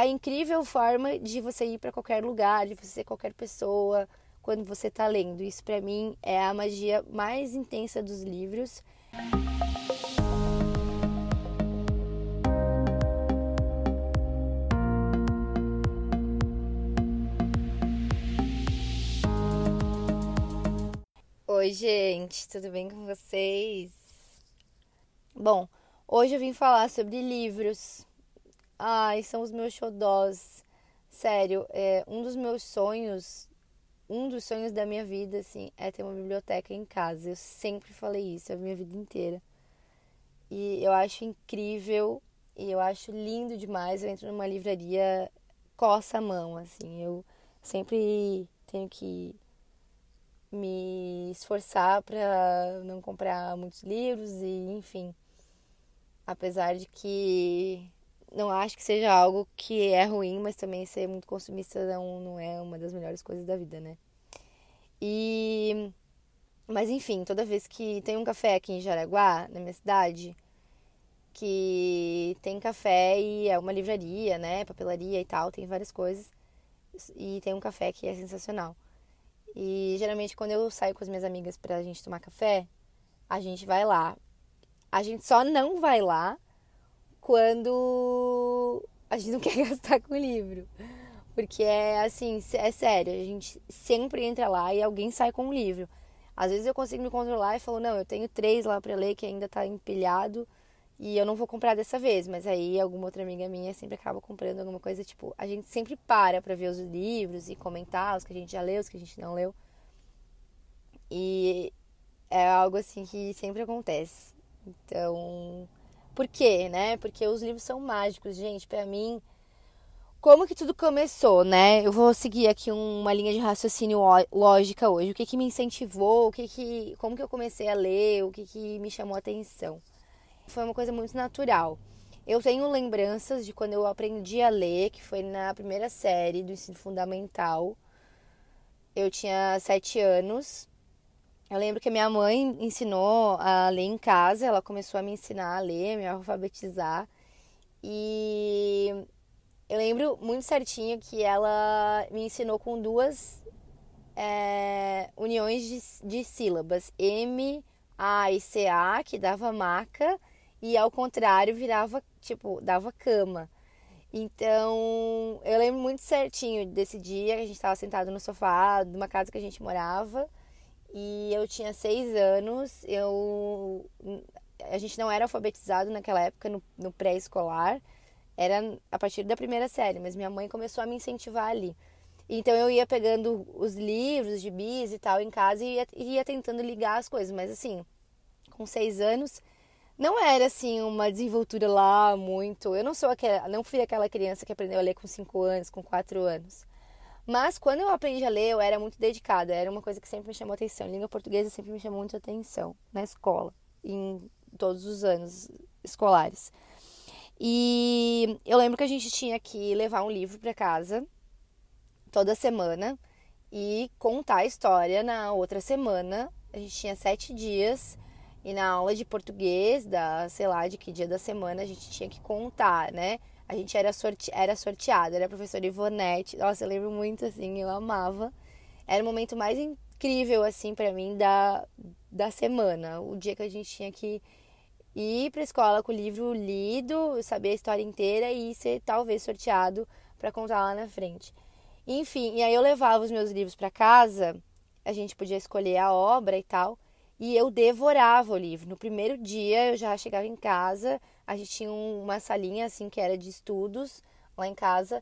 a incrível forma de você ir para qualquer lugar, de você ser qualquer pessoa quando você está lendo. Isso para mim é a magia mais intensa dos livros. Oi, gente, tudo bem com vocês? Bom, hoje eu vim falar sobre livros. Ai, são os meus xodós. Sério, é, um dos meus sonhos, um dos sonhos da minha vida, assim, é ter uma biblioteca em casa. Eu sempre falei isso a minha vida inteira. E eu acho incrível e eu acho lindo demais. Eu entro numa livraria, coça a mão, assim. Eu sempre tenho que me esforçar para não comprar muitos livros e, enfim. Apesar de que não acho que seja algo que é ruim, mas também ser muito consumista não, não é uma das melhores coisas da vida, né? E. Mas enfim, toda vez que tem um café aqui em Jaraguá, na minha cidade, que tem café e é uma livraria, né? Papelaria e tal, tem várias coisas. E tem um café que é sensacional. E geralmente quando eu saio com as minhas amigas pra gente tomar café, a gente vai lá. A gente só não vai lá quando a gente não quer gastar com o livro. Porque é assim, é sério, a gente sempre entra lá e alguém sai com um livro. Às vezes eu consigo me controlar e falo, não, eu tenho três lá para ler que ainda tá empilhado e eu não vou comprar dessa vez. Mas aí alguma outra amiga minha sempre acaba comprando alguma coisa, tipo, a gente sempre para pra ver os livros e comentar os que a gente já leu, os que a gente não leu. E é algo assim que sempre acontece. Então, por quê, né? Porque os livros são mágicos, gente. Para mim, como que tudo começou, né? Eu vou seguir aqui uma linha de raciocínio lógica hoje. O que que me incentivou? O que que, como que eu comecei a ler? O que que me chamou a atenção? Foi uma coisa muito natural. Eu tenho lembranças de quando eu aprendi a ler, que foi na primeira série do ensino fundamental. Eu tinha sete anos eu lembro que a minha mãe ensinou a ler em casa, ela começou a me ensinar a ler, me alfabetizar. E eu lembro muito certinho que ela me ensinou com duas é, uniões de, de sílabas: M, A e C, A, que dava maca, e ao contrário virava, tipo, dava cama. Então, eu lembro muito certinho desse dia que a gente estava sentado no sofá de uma casa que a gente morava e eu tinha seis anos. Eu a gente não era alfabetizado naquela época no, no pré-escolar, era a partir da primeira série, mas minha mãe começou a me incentivar ali. Então eu ia pegando os livros de bis e tal em casa e ia, ia tentando ligar as coisas, mas assim, com seis anos não era assim uma desenvoltura lá muito. Eu não sou aquela, não fui aquela criança que aprendeu a ler com cinco anos, com quatro anos. Mas quando eu aprendi a ler, eu era muito dedicada. Era uma coisa que sempre me chamou atenção. A língua portuguesa sempre me chamou muito atenção na escola, em todos os anos escolares. E eu lembro que a gente tinha que levar um livro para casa toda semana e contar a história na outra semana. A gente tinha sete dias e na aula de português, da sei lá de que dia da semana, a gente tinha que contar, né? A gente era, sorte, era sorteado, era a professora Ivonete. Nossa, eu lembro muito, assim, eu amava. Era o momento mais incrível, assim, para mim da, da semana. O dia que a gente tinha que ir pra escola com o livro lido, saber a história inteira e ser talvez sorteado para contar lá na frente. Enfim, e aí eu levava os meus livros para casa, a gente podia escolher a obra e tal, e eu devorava o livro. No primeiro dia eu já chegava em casa, a gente tinha uma salinha assim que era de estudos lá em casa.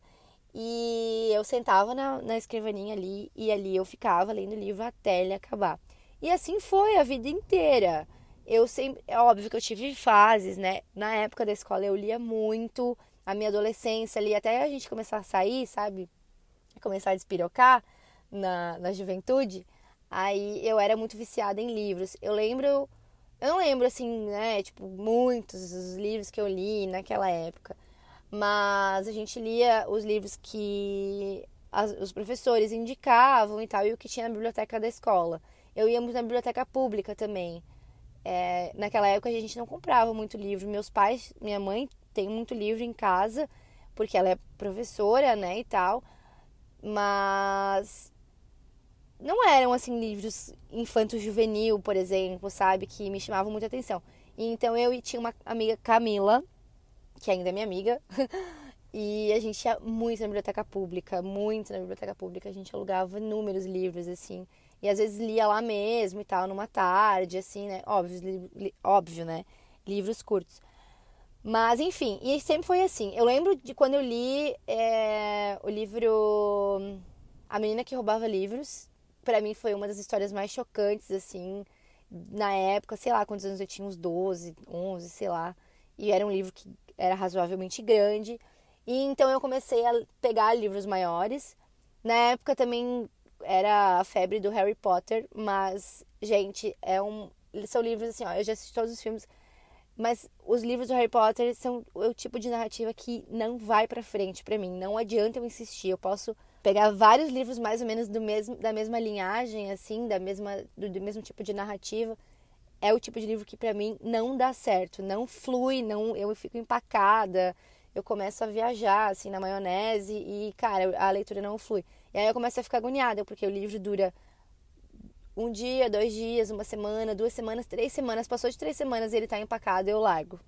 E eu sentava na, na escrivaninha ali e ali eu ficava lendo o livro até ele acabar. E assim foi a vida inteira. Eu sempre, é óbvio que eu tive fases, né? Na época da escola eu lia muito, a minha adolescência ali, até a gente começar a sair, sabe? Começar a despirocar na, na juventude. Aí eu era muito viciada em livros. Eu lembro eu não lembro, assim, né, tipo, muitos os livros que eu li naquela época. Mas a gente lia os livros que as, os professores indicavam e tal, e o que tinha na biblioteca da escola. Eu ia muito na biblioteca pública também. É, naquela época a gente não comprava muito livro. Meus pais, minha mãe tem muito livro em casa, porque ela é professora, né, e tal. Mas não eram assim livros infanto-juvenil, por exemplo, sabe, que me chamavam muita atenção. E, então eu tinha uma amiga Camila, que ainda é minha amiga, e a gente ia muito na biblioteca pública, muito na biblioteca pública, a gente alugava inúmeros livros assim, e às vezes lia lá mesmo e tal, numa tarde, assim, né? Óbvio, li, li, óbvio, né? Livros curtos. Mas, enfim, e sempre foi assim. Eu lembro de quando eu li é, o livro A Menina que Roubava Livros. Para mim foi uma das histórias mais chocantes, assim, na época. Sei lá quantos anos eu tinha, uns 12, 11, sei lá. E era um livro que era razoavelmente grande. E então eu comecei a pegar livros maiores. Na época também era a febre do Harry Potter, mas, gente, é um, são livros assim, ó, eu já assisti todos os filmes mas os livros do Harry Potter são o tipo de narrativa que não vai para frente para mim. Não adianta eu insistir. Eu posso pegar vários livros mais ou menos do mesmo, da mesma linhagem, assim, da mesma, do, do mesmo tipo de narrativa. É o tipo de livro que para mim não dá certo, não flui, não, eu fico empacada, eu começo a viajar assim na maionese e, cara, a leitura não flui. E aí eu começo a ficar agoniada, porque o livro dura um dia, dois dias, uma semana, duas semanas, três semanas, passou de três semanas e ele tá empacado, eu largo.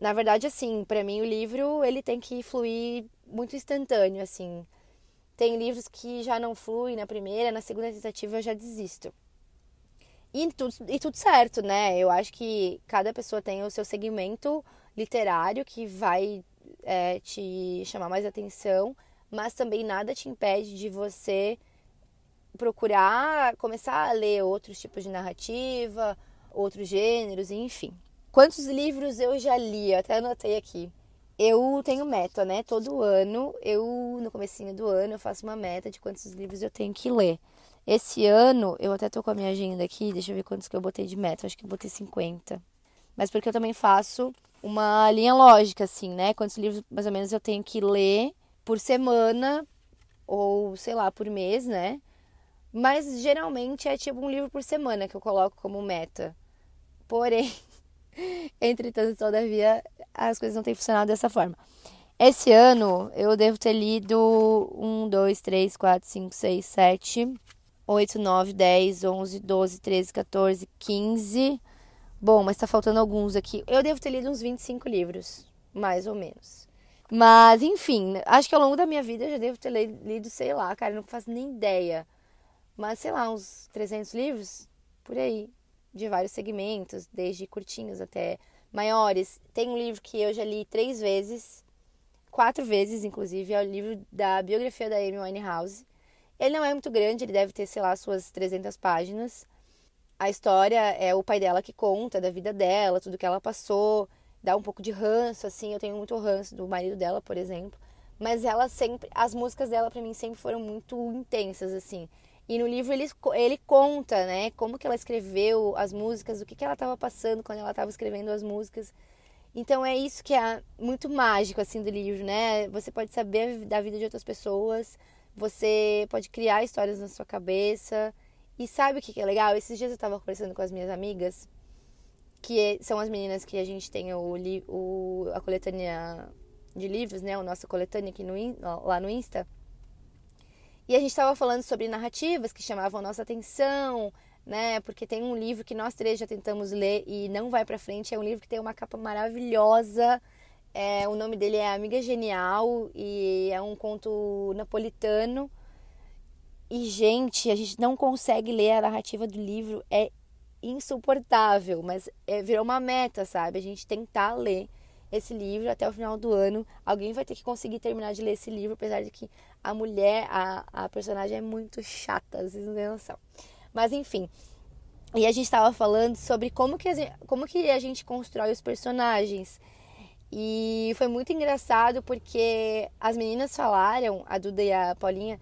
Na verdade, assim, para mim o livro ele tem que fluir muito instantâneo, assim. Tem livros que já não fluem na primeira, na segunda tentativa eu já desisto. E tudo, e tudo certo, né? Eu acho que cada pessoa tem o seu segmento literário que vai é, te chamar mais atenção, mas também nada te impede de você procurar começar a ler outros tipos de narrativa, outros gêneros, enfim. Quantos livros eu já li? Eu até anotei aqui. Eu tenho meta, né? Todo ano, eu no comecinho do ano, eu faço uma meta de quantos livros eu tenho que ler. Esse ano, eu até tô com a minha agenda aqui, deixa eu ver quantos que eu botei de meta. Acho que eu botei 50. Mas porque eu também faço uma linha lógica, assim, né? Quantos livros mais ou menos eu tenho que ler por semana, ou sei lá, por mês, né? Mas geralmente é tipo um livro por semana que eu coloco como meta. Porém, entretanto, todavia, as coisas não têm funcionado dessa forma. Esse ano eu devo ter lido 1, 2, 3, 4, 5, 6, 7, 8, 9, 10, 11, 12, 13, 14, 15. Bom, mas tá faltando alguns aqui. Eu devo ter lido uns 25 livros, mais ou menos. Mas, enfim, acho que ao longo da minha vida eu já devo ter lido, sei lá, cara, não faço nem ideia mas sei lá, uns 300 livros por aí, de vários segmentos, desde curtinhos até maiores. Tem um livro que eu já li três vezes, quatro vezes inclusive, é o livro da biografia da Amy Winehouse. Ele não é muito grande, ele deve ter, sei lá, suas 300 páginas. A história é o pai dela que conta da vida dela, tudo que ela passou, dá um pouco de ranço, assim. Eu tenho muito ranço do marido dela, por exemplo. Mas ela sempre. As músicas dela, para mim, sempre foram muito intensas, assim. E no livro ele, ele conta, né, como que ela escreveu as músicas, o que, que ela estava passando quando ela estava escrevendo as músicas. Então é isso que é muito mágico assim do livro, né? Você pode saber da vida de outras pessoas, você pode criar histórias na sua cabeça. E sabe o que, que é legal? Esses dias eu estava conversando com as minhas amigas, que é, são as meninas que a gente tem o, o a coletânea de livros, né? O nosso coletânea aqui no, lá no Insta. E a gente estava falando sobre narrativas que chamavam nossa atenção, né? Porque tem um livro que nós três já tentamos ler e não vai para frente. É um livro que tem uma capa maravilhosa. É, o nome dele é Amiga Genial e é um conto napolitano. E, gente, a gente não consegue ler a narrativa do livro. É insuportável, mas é, virou uma meta, sabe? A gente tentar ler esse livro até o final do ano. Alguém vai ter que conseguir terminar de ler esse livro, apesar de que a mulher, a, a personagem é muito chata, vocês não têm noção. Mas enfim. E a gente estava falando sobre como que, a gente, como que a gente constrói os personagens. E foi muito engraçado porque as meninas falaram, a Duda e a Paulinha,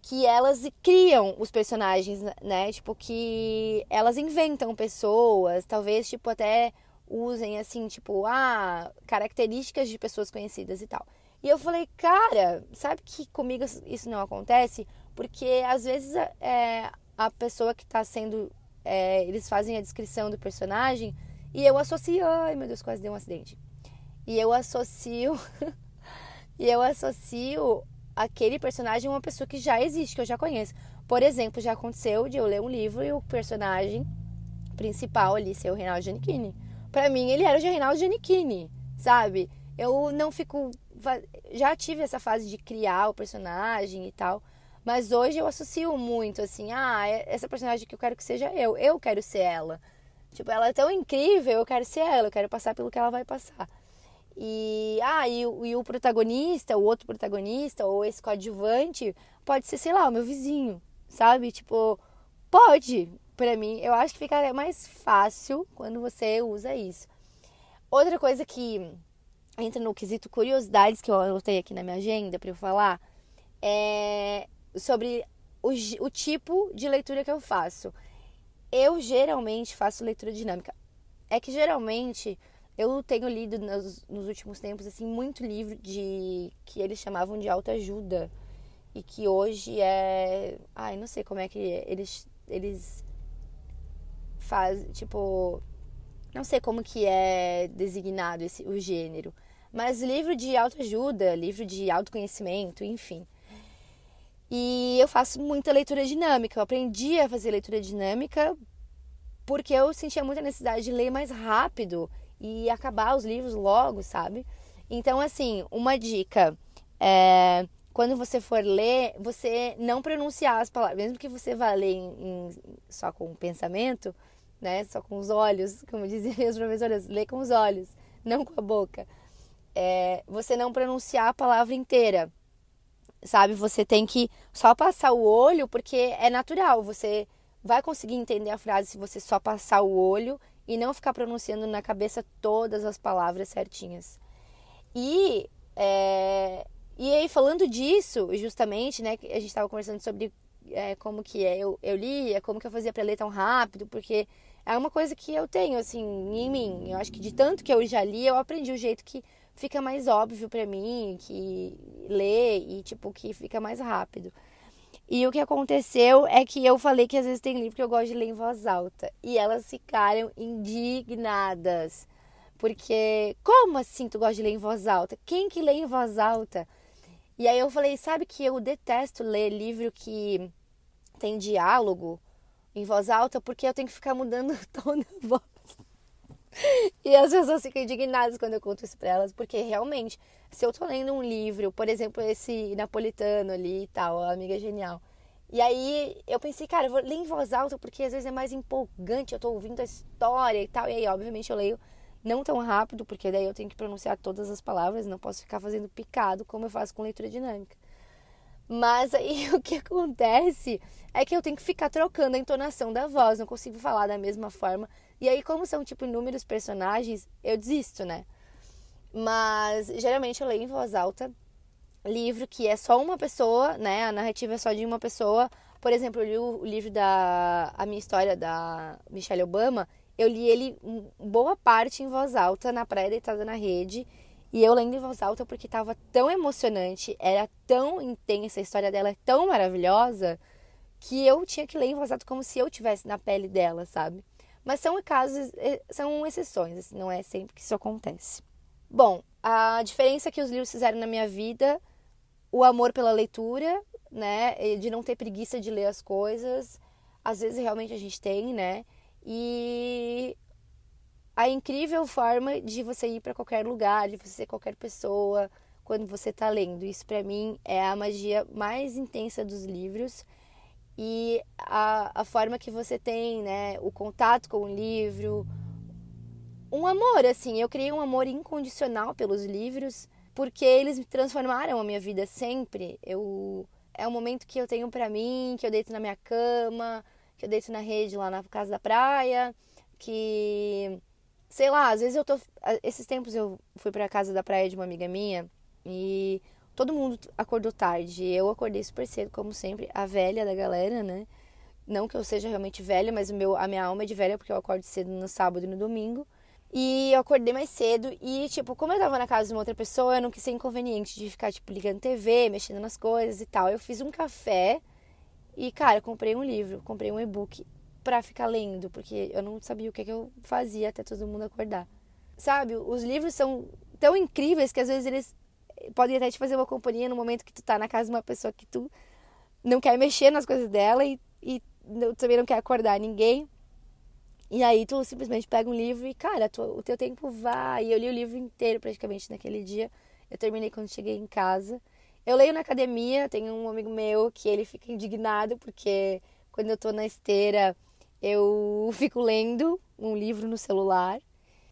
que elas criam os personagens, né? Tipo, que elas inventam pessoas, talvez, tipo, até usem assim, tipo, ah, características de pessoas conhecidas e tal. E eu falei, cara, sabe que comigo isso não acontece? Porque às vezes é, a pessoa que está sendo. É, eles fazem a descrição do personagem e eu associo. Ai meu Deus, quase deu um acidente. E eu associo e eu associo aquele personagem a uma pessoa que já existe, que eu já conheço. Por exemplo, já aconteceu de eu ler um livro e o personagem principal ali ser o Reinaldo Giannichini. Pra mim, ele era o Reinaldo Giannichini, sabe? Eu não fico. Já tive essa fase de criar o personagem e tal. Mas hoje eu associo muito assim, ah, é essa personagem que eu quero que seja eu, eu quero ser ela. Tipo, ela é tão incrível, eu quero ser ela, eu quero passar pelo que ela vai passar. E, ah, e, e o protagonista, o outro protagonista, ou esse coadjuvante, pode ser, sei lá, o meu vizinho, sabe? Tipo, pode, pra mim. Eu acho que fica mais fácil quando você usa isso. Outra coisa que entra no quesito curiosidades que eu anotei aqui na minha agenda para eu falar é sobre o, o tipo de leitura que eu faço. Eu geralmente faço leitura dinâmica. É que geralmente eu tenho lido nos, nos, últimos tempos assim muito livro de que eles chamavam de autoajuda e que hoje é, ai, não sei como é que eles eles fazem, tipo, não sei como que é designado esse o gênero, mas livro de autoajuda, livro de autoconhecimento, enfim. E eu faço muita leitura dinâmica. Eu aprendi a fazer leitura dinâmica porque eu sentia muita necessidade de ler mais rápido e acabar os livros logo, sabe? Então, assim, uma dica é quando você for ler, você não pronunciar as palavras, mesmo que você vá ler em, em, só com o pensamento, né? Só com os olhos, como diziam os professores, lê com os olhos, não com a boca. É, você não pronunciar a palavra inteira, sabe? Você tem que só passar o olho, porque é natural. Você vai conseguir entender a frase se você só passar o olho e não ficar pronunciando na cabeça todas as palavras certinhas. E, é, e aí, falando disso, justamente, né, a gente estava conversando sobre é, como que é, eu, eu lia, como que eu fazia para ler tão rápido, porque é uma coisa que eu tenho, assim, em mim. Eu acho que de tanto que eu já li, eu aprendi o jeito que fica mais óbvio para mim, que ler e, tipo, que fica mais rápido. E o que aconteceu é que eu falei que às vezes tem livro que eu gosto de ler em voz alta. E elas ficaram indignadas. Porque, como assim tu gosta de ler em voz alta? Quem que lê em voz alta? E aí eu falei, sabe que eu detesto ler livro que tem diálogo em voz alta, porque eu tenho que ficar mudando o tom da voz. E as pessoas ficam indignadas quando eu conto isso pra elas, porque realmente, se eu tô lendo um livro, por exemplo, esse napolitano ali e tal, amiga genial. E aí eu pensei, cara, eu vou ler em voz alta porque às vezes é mais empolgante, eu tô ouvindo a história e tal. E aí, obviamente, eu leio não tão rápido, porque daí eu tenho que pronunciar todas as palavras, não posso ficar fazendo picado como eu faço com leitura dinâmica. Mas aí o que acontece é que eu tenho que ficar trocando a entonação da voz, não consigo falar da mesma forma e aí, como são, tipo, inúmeros personagens, eu desisto, né? Mas, geralmente, eu leio em voz alta livro que é só uma pessoa, né? A narrativa é só de uma pessoa. Por exemplo, eu li o, livro da... A Minha História, da Michelle Obama. Eu li ele boa parte em voz alta, na praia, deitada na rede. E eu lendo em voz alta porque estava tão emocionante, era tão intensa, a história dela é tão maravilhosa, que eu tinha que ler em voz alta como se eu tivesse na pele dela, sabe? Mas são casos, são exceções, assim, não é sempre que isso acontece. Bom, a diferença que os livros fizeram na minha vida, o amor pela leitura, né, de não ter preguiça de ler as coisas, às vezes realmente a gente tem, né, e a incrível forma de você ir para qualquer lugar, de você ser qualquer pessoa quando você está lendo. Isso para mim é a magia mais intensa dos livros e a, a forma que você tem, né, o contato com o livro, um amor, assim, eu criei um amor incondicional pelos livros, porque eles me transformaram a minha vida sempre. Eu é um momento que eu tenho para mim, que eu deito na minha cama, que eu deito na rede lá na casa da praia, que sei lá, às vezes eu tô esses tempos eu fui para casa da praia de uma amiga minha e Todo mundo acordou tarde. Eu acordei super cedo, como sempre, a velha da galera, né? Não que eu seja realmente velha, mas o meu, a minha alma é de velha porque eu acordo cedo no sábado e no domingo. E eu acordei mais cedo e, tipo, como eu tava na casa de uma outra pessoa, eu não quis ser inconveniente de ficar, tipo, ligando TV, mexendo nas coisas e tal. Eu fiz um café e, cara, comprei um livro, comprei um e-book pra ficar lendo, porque eu não sabia o que, que eu fazia até todo mundo acordar. Sabe, os livros são tão incríveis que às vezes eles podem até te fazer uma companhia no momento que tu tá na casa de uma pessoa que tu não quer mexer nas coisas dela e, e também não quer acordar ninguém. E aí tu simplesmente pega um livro e, cara, tu, o teu tempo vai. E eu li o livro inteiro praticamente naquele dia. Eu terminei quando cheguei em casa. Eu leio na academia, tenho um amigo meu que ele fica indignado porque quando eu tô na esteira eu fico lendo um livro no celular.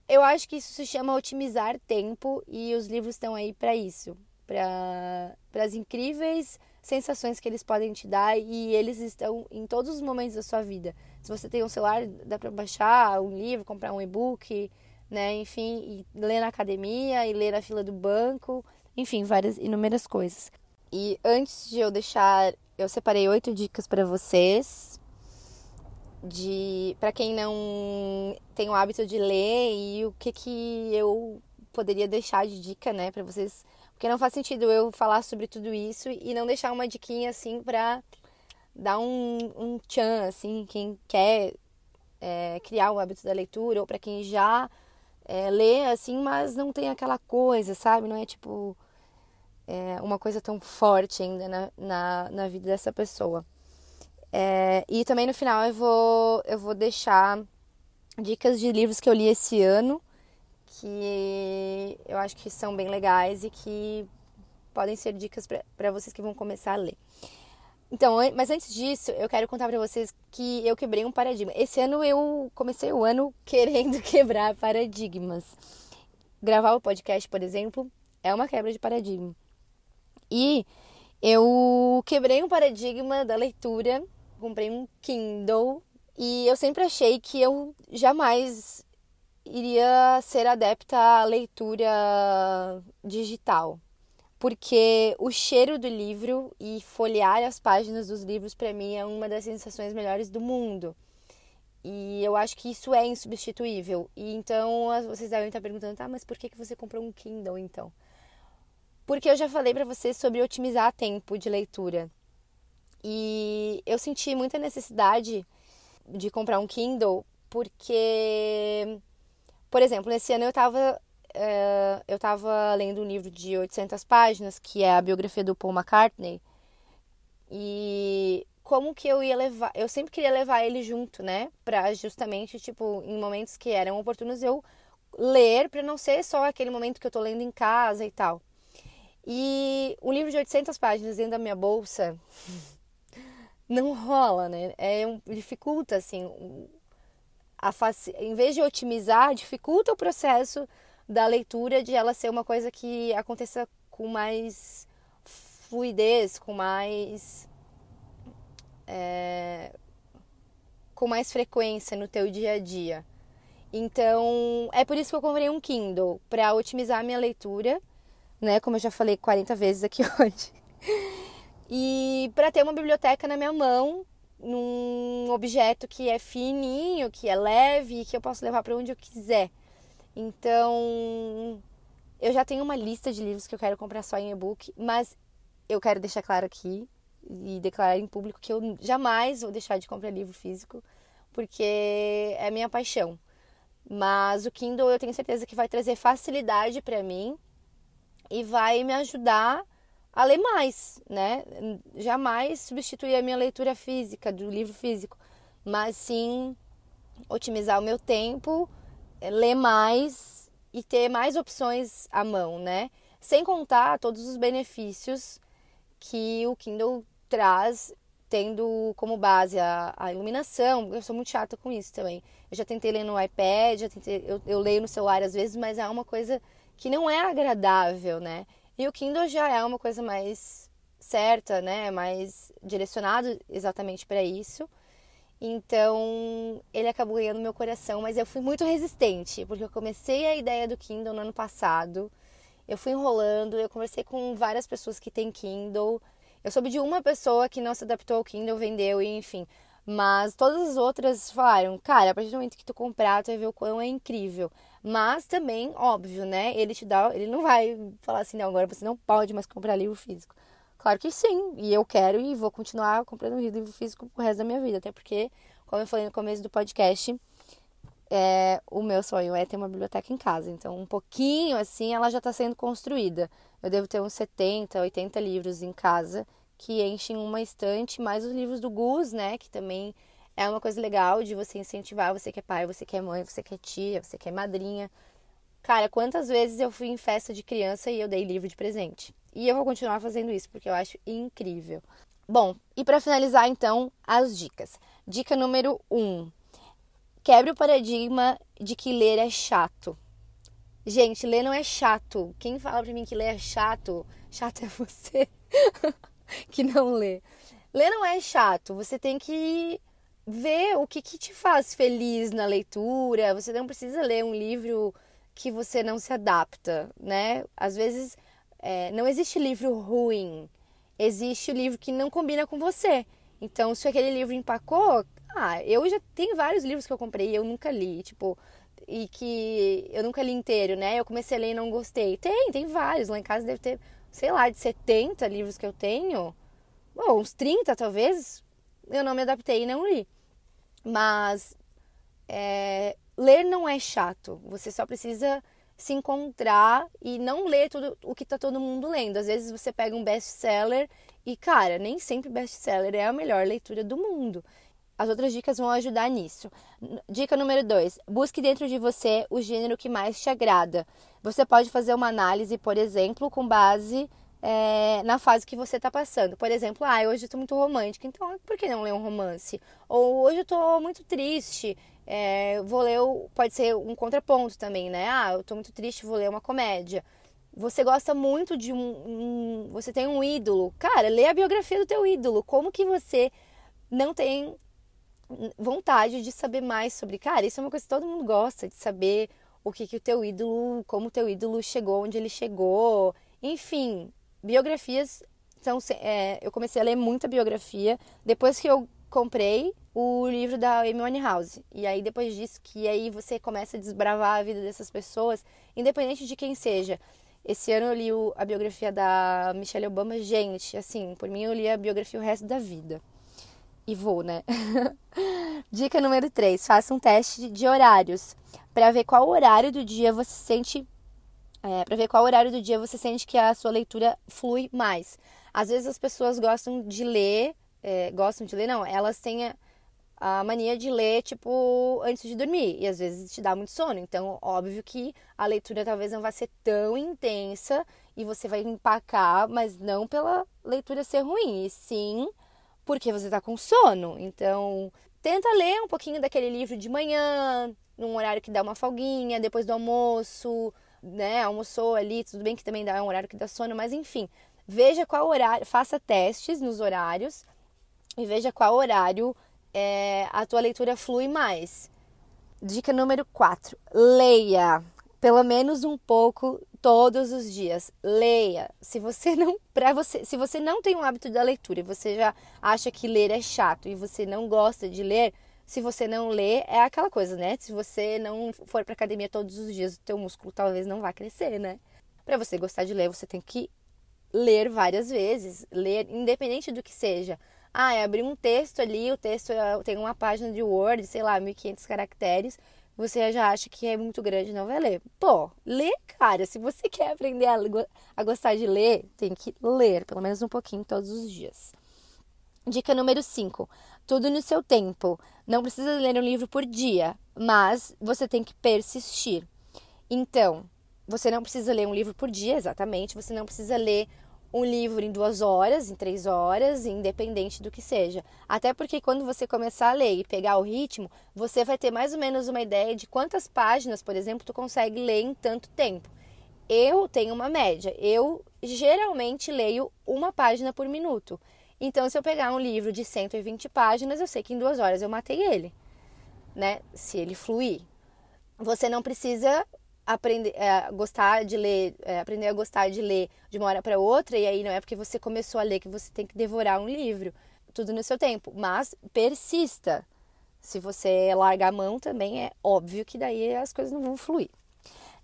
Eu acho que isso se chama otimizar tempo e os livros estão aí para isso, para as incríveis sensações que eles podem te dar e eles estão em todos os momentos da sua vida. Se você tem um celular, dá para baixar um livro, comprar um e-book, né? Enfim, e ler na academia e ler na fila do banco, enfim, várias inúmeras coisas. E antes de eu deixar, eu separei oito dicas para vocês de para quem não tem o hábito de ler e o que que eu poderia deixar de dica, né, para vocês porque não faz sentido eu falar sobre tudo isso e não deixar uma diquinha assim pra dar um, um tchan, assim, quem quer é, criar o hábito da leitura ou para quem já é, lê, assim, mas não tem aquela coisa, sabe? Não é tipo é, uma coisa tão forte ainda na, na, na vida dessa pessoa. É, e também no final eu vou, eu vou deixar dicas de livros que eu li esse ano que eu acho que são bem legais e que podem ser dicas para vocês que vão começar a ler. Então, mas antes disso, eu quero contar para vocês que eu quebrei um paradigma. Esse ano eu comecei o ano querendo quebrar paradigmas. Gravar o podcast, por exemplo, é uma quebra de paradigma. E eu quebrei um paradigma da leitura, comprei um Kindle e eu sempre achei que eu jamais iria ser adepta à leitura digital, porque o cheiro do livro e folhear as páginas dos livros para mim é uma das sensações melhores do mundo. E eu acho que isso é insubstituível. E então vocês devem estar perguntando, tá, mas por que, que você comprou um Kindle então? Porque eu já falei para vocês sobre otimizar tempo de leitura. E eu senti muita necessidade de comprar um Kindle porque por exemplo, nesse ano eu estava é, eu estava lendo um livro de 800 páginas, que é a biografia do Paul McCartney. E como que eu ia levar, eu sempre queria levar ele junto, né, para justamente tipo em momentos que eram oportunos eu ler para não ser só aquele momento que eu tô lendo em casa e tal. E um livro de 800 páginas dentro da minha bolsa não rola, né? É dificulta assim a em vez de otimizar, dificulta o processo da leitura de ela ser uma coisa que aconteça com mais fluidez, com mais é... com mais frequência no teu dia a dia. Então, é por isso que eu comprei um Kindle para otimizar a minha leitura, né, como eu já falei 40 vezes aqui hoje. E para ter uma biblioteca na minha mão num objeto que é fininho, que é leve que eu posso levar para onde eu quiser. Então, eu já tenho uma lista de livros que eu quero comprar só em e-book, mas eu quero deixar claro aqui e declarar em público que eu jamais vou deixar de comprar livro físico, porque é minha paixão. Mas o Kindle eu tenho certeza que vai trazer facilidade para mim e vai me ajudar a ler mais, né? Jamais substituir a minha leitura física, do livro físico, mas sim otimizar o meu tempo, é, ler mais e ter mais opções à mão, né? Sem contar todos os benefícios que o Kindle traz, tendo como base a, a iluminação. Eu sou muito chata com isso também. Eu já tentei ler no iPad, tentei, eu, eu leio no celular às vezes, mas é uma coisa que não é agradável, né? E o Kindle já é uma coisa mais certa, né? Mais direcionado exatamente para isso. Então, ele acabou ganhando meu coração, mas eu fui muito resistente, porque eu comecei a ideia do Kindle no ano passado. Eu fui enrolando, eu conversei com várias pessoas que têm Kindle. Eu soube de uma pessoa que não se adaptou ao Kindle, vendeu, e enfim. Mas todas as outras falaram, cara, a partir do momento que tu comprar, tu vai ver o quão é incrível. Mas também, óbvio, né? Ele te dá, ele não vai falar assim, não, agora você não pode mais comprar livro físico. Claro que sim, e eu quero e vou continuar comprando livro físico pro resto da minha vida, até porque, como eu falei no começo do podcast, é, o meu sonho é ter uma biblioteca em casa. Então, um pouquinho assim, ela já está sendo construída. Eu devo ter uns 70, 80 livros em casa que enchem uma estante, mais os livros do Gus, né? Que também é uma coisa legal de você incentivar. Você que é pai, você que é mãe, você que é tia, você que é madrinha. Cara, quantas vezes eu fui em festa de criança e eu dei livro de presente? E eu vou continuar fazendo isso porque eu acho incrível. Bom, e para finalizar então, as dicas. Dica número 1. Um, Quebre o paradigma de que ler é chato. Gente, ler não é chato. Quem fala pra mim que ler é chato, chato é você que não lê. Ler não é chato. Você tem que ver o que, que te faz feliz na leitura. Você não precisa ler um livro que você não se adapta, né? Às vezes é, não existe livro ruim. Existe o livro que não combina com você. Então, se aquele livro empacou, ah, eu já tenho vários livros que eu comprei e eu nunca li, tipo, e que eu nunca li inteiro, né? Eu comecei a ler e não gostei. Tem, tem vários. Lá em casa deve ter, sei lá, de 70 livros que eu tenho. Bom, uns 30 talvez. Eu não me adaptei e não li. Mas é, ler não é chato. Você só precisa se encontrar e não ler tudo o que tá todo mundo lendo. Às vezes você pega um best-seller e, cara, nem sempre best-seller é a melhor leitura do mundo. As outras dicas vão ajudar nisso. Dica número 2: busque dentro de você o gênero que mais te agrada. Você pode fazer uma análise, por exemplo, com base é, na fase que você está passando. Por exemplo, ah, hoje estou muito romântica, então por que não ler um romance? Ou hoje eu estou muito triste, é, vou ler, pode ser um contraponto também, né? Ah, eu estou muito triste, vou ler uma comédia. Você gosta muito de um, um, Você tem um ídolo. Cara, lê a biografia do teu ídolo. Como que você não tem vontade de saber mais sobre. Cara, isso é uma coisa que todo mundo gosta, de saber o que, que o teu ídolo, como o teu ídolo chegou, onde ele chegou. Enfim, biografias são. É, eu comecei a ler muita biografia depois que eu comprei o livro da Amy Winehouse. E aí, depois disso, que aí você começa a desbravar a vida dessas pessoas, independente de quem seja. Esse ano eu li a biografia da Michelle Obama. Gente, assim, por mim eu li a biografia o resto da vida e vou, né? Dica número 3: faça um teste de horários para ver qual horário do dia você sente é, para ver qual horário do dia você sente que a sua leitura flui mais. Às vezes as pessoas gostam de ler, é, gostam de ler, não, elas têm a, a, mania de ler, tipo, antes de dormir, e às vezes te dá muito sono. Então, óbvio que a leitura talvez não vai ser tão intensa e você vai empacar, mas não pela leitura ser ruim, e sim porque você está com sono. Então, tenta ler um pouquinho daquele livro de manhã, num horário que dá uma folguinha, depois do almoço, né? Almoçou ali, tudo bem que também dá um horário que dá sono, mas enfim, veja qual horário, faça testes nos horários e veja qual horário é, a tua leitura flui mais. Dica número 4: leia pelo menos um pouco todos os dias. Leia. Se você não, para você, se você não tem o hábito da leitura e você já acha que ler é chato e você não gosta de ler, se você não lê, é aquela coisa, né? Se você não for para academia todos os dias, o teu músculo talvez não vá crescer, né? Para você gostar de ler, você tem que ler várias vezes, ler independente do que seja. Ah, é abrir um texto ali, o texto é, tem uma página de Word, sei lá, 1500 caracteres você já acha que é muito grande não vai ler. Pô, lê, cara. Se você quer aprender a, a gostar de ler, tem que ler, pelo menos um pouquinho todos os dias. Dica número 5. Tudo no seu tempo. Não precisa ler um livro por dia, mas você tem que persistir. Então, você não precisa ler um livro por dia, exatamente. Você não precisa ler um livro em duas horas, em três horas, independente do que seja. Até porque quando você começar a ler e pegar o ritmo, você vai ter mais ou menos uma ideia de quantas páginas, por exemplo, tu consegue ler em tanto tempo. Eu tenho uma média. Eu geralmente leio uma página por minuto. Então, se eu pegar um livro de 120 páginas, eu sei que em duas horas eu matei ele, né? Se ele fluir. Você não precisa aprender é, gostar de ler, é, aprender a gostar de ler de uma hora para outra, e aí não é porque você começou a ler que você tem que devorar um livro, tudo no seu tempo, mas persista. Se você largar a mão também é óbvio que daí as coisas não vão fluir.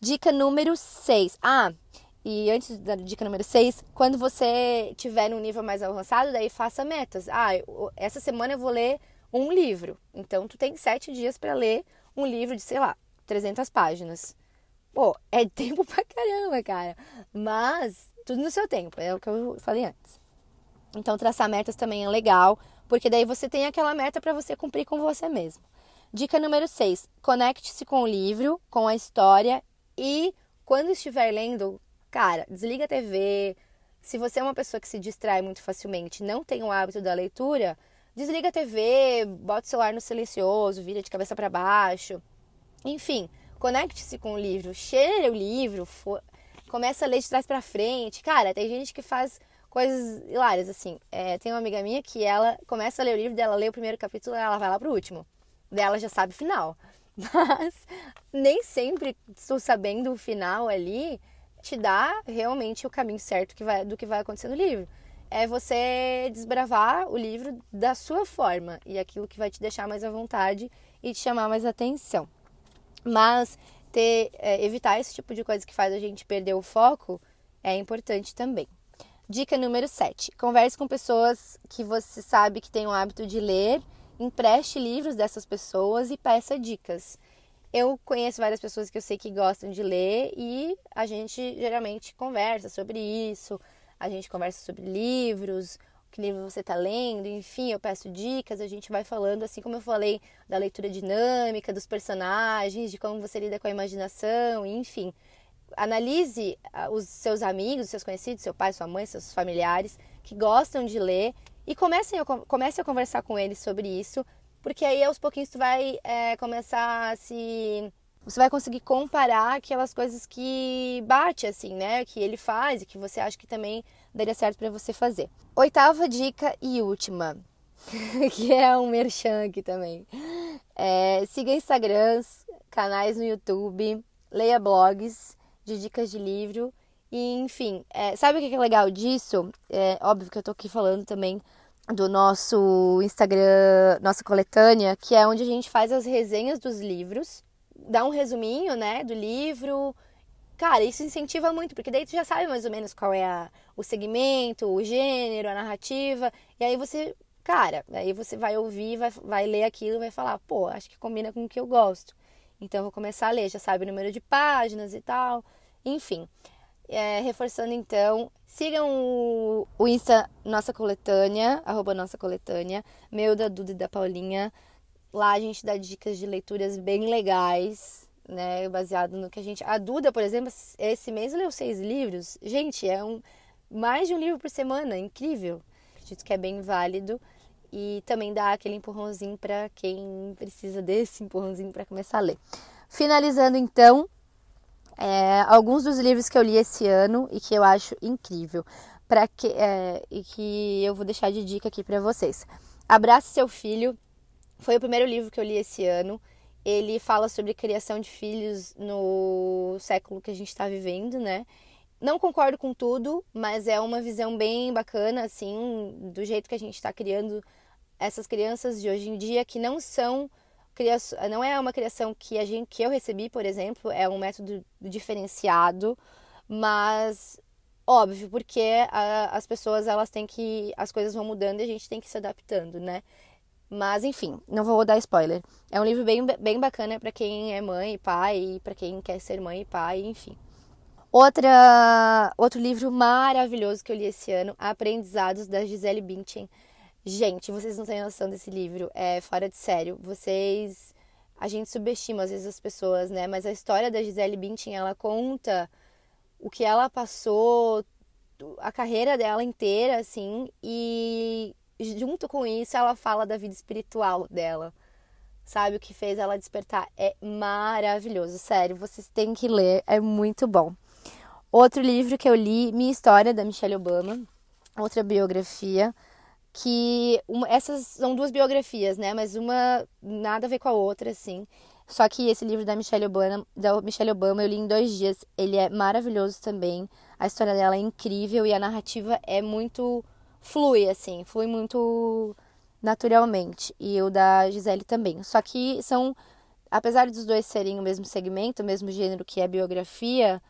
Dica número 6. Ah, e antes da dica número 6, quando você tiver num nível mais avançado, daí faça metas. Ah, essa semana eu vou ler um livro. Então tu tem sete dias para ler um livro de, sei lá, 300 páginas. Pô, é tempo pra caramba, cara. Mas tudo no seu tempo, é o que eu falei antes. Então, traçar metas também é legal, porque daí você tem aquela meta para você cumprir com você mesmo. Dica número 6: conecte-se com o livro, com a história e quando estiver lendo, cara, desliga a TV. Se você é uma pessoa que se distrai muito facilmente, não tem o hábito da leitura, desliga a TV, bota o celular no silencioso, vira de cabeça para baixo. Enfim, conecte-se com o livro, cheire o livro, for... começa a ler de trás para frente. Cara, tem gente que faz coisas hilárias, assim. É, tem uma amiga minha que ela começa a ler o livro dela, lê o primeiro capítulo e ela vai lá pro último. Dela já sabe o final. Mas nem sempre estou sabendo o final ali te dá realmente o caminho certo que vai, do que vai acontecer no livro. É você desbravar o livro da sua forma e aquilo que vai te deixar mais à vontade e te chamar mais atenção. Mas ter, é, evitar esse tipo de coisa que faz a gente perder o foco é importante também. Dica número 7. Converse com pessoas que você sabe que têm o hábito de ler, empreste livros dessas pessoas e peça dicas. Eu conheço várias pessoas que eu sei que gostam de ler e a gente geralmente conversa sobre isso. A gente conversa sobre livros, que livro você está lendo, enfim, eu peço dicas, a gente vai falando, assim como eu falei da leitura dinâmica, dos personagens, de como você lida com a imaginação, enfim analise ah, os seus amigos, seus conhecidos, seu pai, sua mãe, seus familiares que gostam de ler e a, comece a conversar com eles sobre isso, porque aí aos pouquinhos tu vai é, começar a se você vai conseguir comparar aquelas coisas que bate assim, né, que ele faz e que você acha que também daria certo para você fazer. Oitava dica e última, que é um merchan aqui também. É, siga Instagrams, canais no YouTube, leia blogs de dicas de livro. E, enfim, é, sabe o que é legal disso? É óbvio que eu tô aqui falando também do nosso Instagram, nossa coletânea, que é onde a gente faz as resenhas dos livros, dá um resuminho, né, do livro. Cara, isso incentiva muito, porque daí tu já sabe mais ou menos qual é a, o segmento, o gênero, a narrativa, e aí você, cara, aí você vai ouvir, vai, vai ler aquilo vai falar, pô, acho que combina com o que eu gosto. Então, eu vou começar a ler, já sabe o número de páginas e tal. Enfim, é, reforçando então, sigam o, o Insta Nossa Coletânea, arroba Nossa Coletânea, meu, da Duda e da Paulinha. Lá a gente dá dicas de leituras bem legais, né? Baseado no que a gente. A Duda, por exemplo, esse mês leu seis livros. Gente, é um mais de um livro por semana, incrível. Acredito que é bem válido e também dá aquele empurrãozinho para quem precisa desse empurrãozinho para começar a ler. Finalizando então, é, alguns dos livros que eu li esse ano e que eu acho incrível, para que é, e que eu vou deixar de dica aqui para vocês. Abrace seu filho foi o primeiro livro que eu li esse ano. Ele fala sobre criação de filhos no século que a gente está vivendo, né? Não concordo com tudo, mas é uma visão bem bacana, assim, do jeito que a gente está criando essas crianças de hoje em dia que não são não é uma criação que a gente que eu recebi, por exemplo, é um método diferenciado, mas óbvio, porque a, as pessoas elas têm que as coisas vão mudando e a gente tem que se adaptando, né? Mas enfim, não vou dar spoiler. É um livro bem, bem bacana para quem é mãe e pai, e para quem quer ser mãe e pai, enfim. Outra, outro livro maravilhoso que eu li esse ano, Aprendizados da Gisele Bündchen. Gente, vocês não têm noção desse livro, é fora de sério. Vocês. A gente subestima às vezes as pessoas, né? Mas a história da Gisele Bündchen, ela conta o que ela passou, a carreira dela inteira, assim, e junto com isso ela fala da vida espiritual dela. Sabe o que fez ela despertar? É maravilhoso, sério, vocês têm que ler, é muito bom. Outro livro que eu li, Minha História, da Michelle Obama, outra biografia que uma, essas são duas biografias, né? Mas uma nada a ver com a outra, assim. Só que esse livro da Michelle Obama, da Michelle Obama eu li em dois dias. Ele é maravilhoso também. A história dela é incrível e a narrativa é muito flui, assim, flui muito naturalmente. E o da Gisele também. Só que são, apesar dos dois serem o mesmo segmento, o mesmo gênero que é biografia,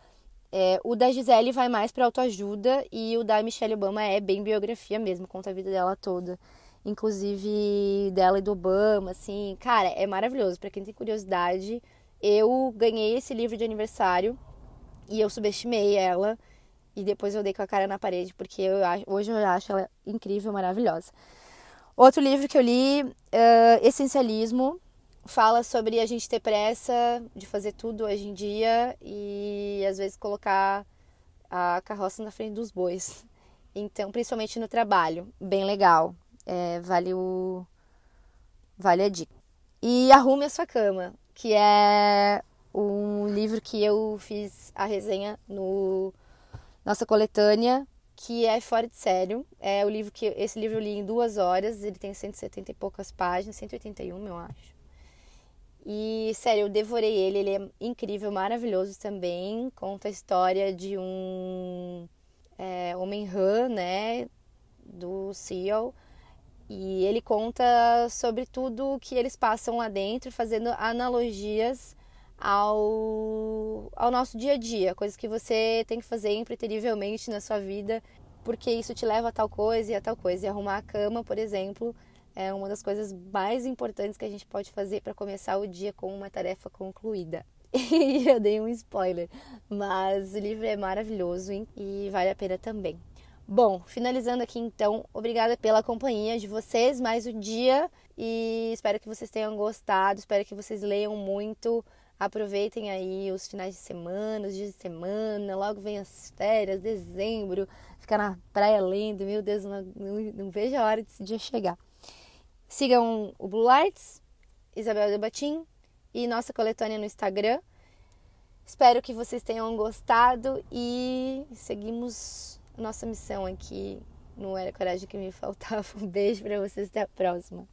é, o da Gisele vai mais para autoajuda e o da Michelle Obama é bem biografia mesmo, conta a vida dela toda. inclusive dela e do Obama, assim, cara, é maravilhoso. Para quem tem curiosidade, eu ganhei esse livro de aniversário e eu subestimei ela e depois eu dei com a cara na parede porque eu hoje eu acho ela incrível, maravilhosa. Outro livro que eu li, uh, Essencialismo, fala sobre a gente ter pressa de fazer tudo hoje em dia e às vezes colocar a carroça na frente dos bois. Então, principalmente no trabalho, bem legal. É, vale o vale a dica. E Arrume a sua cama, que é um livro que eu fiz a resenha no nossa coletânea, que é fora de sério. É o livro que esse livro eu li em duas horas, ele tem 170 e poucas páginas, 181, eu acho. E, sério, eu devorei ele, ele é incrível, maravilhoso também. Conta a história de um é, homem rã, né, do Seal. E ele conta sobre tudo que eles passam lá dentro, fazendo analogias ao, ao nosso dia a dia, coisas que você tem que fazer impreterivelmente na sua vida, porque isso te leva a tal coisa e a tal coisa. E arrumar a cama, por exemplo, é uma das coisas mais importantes que a gente pode fazer para começar o dia com uma tarefa concluída. E eu dei um spoiler, mas o livro é maravilhoso hein? e vale a pena também. Bom, finalizando aqui então, obrigada pela companhia de vocês mais um dia e espero que vocês tenham gostado, espero que vocês leiam muito, aproveitem aí os finais de semana, os dias de semana, logo vem as férias, dezembro, ficar na praia lendo, meu Deus, não, não, não vejo a hora desse dia chegar. Sigam o Blue Lights, Isabel Debatim e nossa coletânea no Instagram. Espero que vocês tenham gostado e seguimos nossa missão aqui no Era Coragem que me faltava. Um beijo para vocês, até a próxima.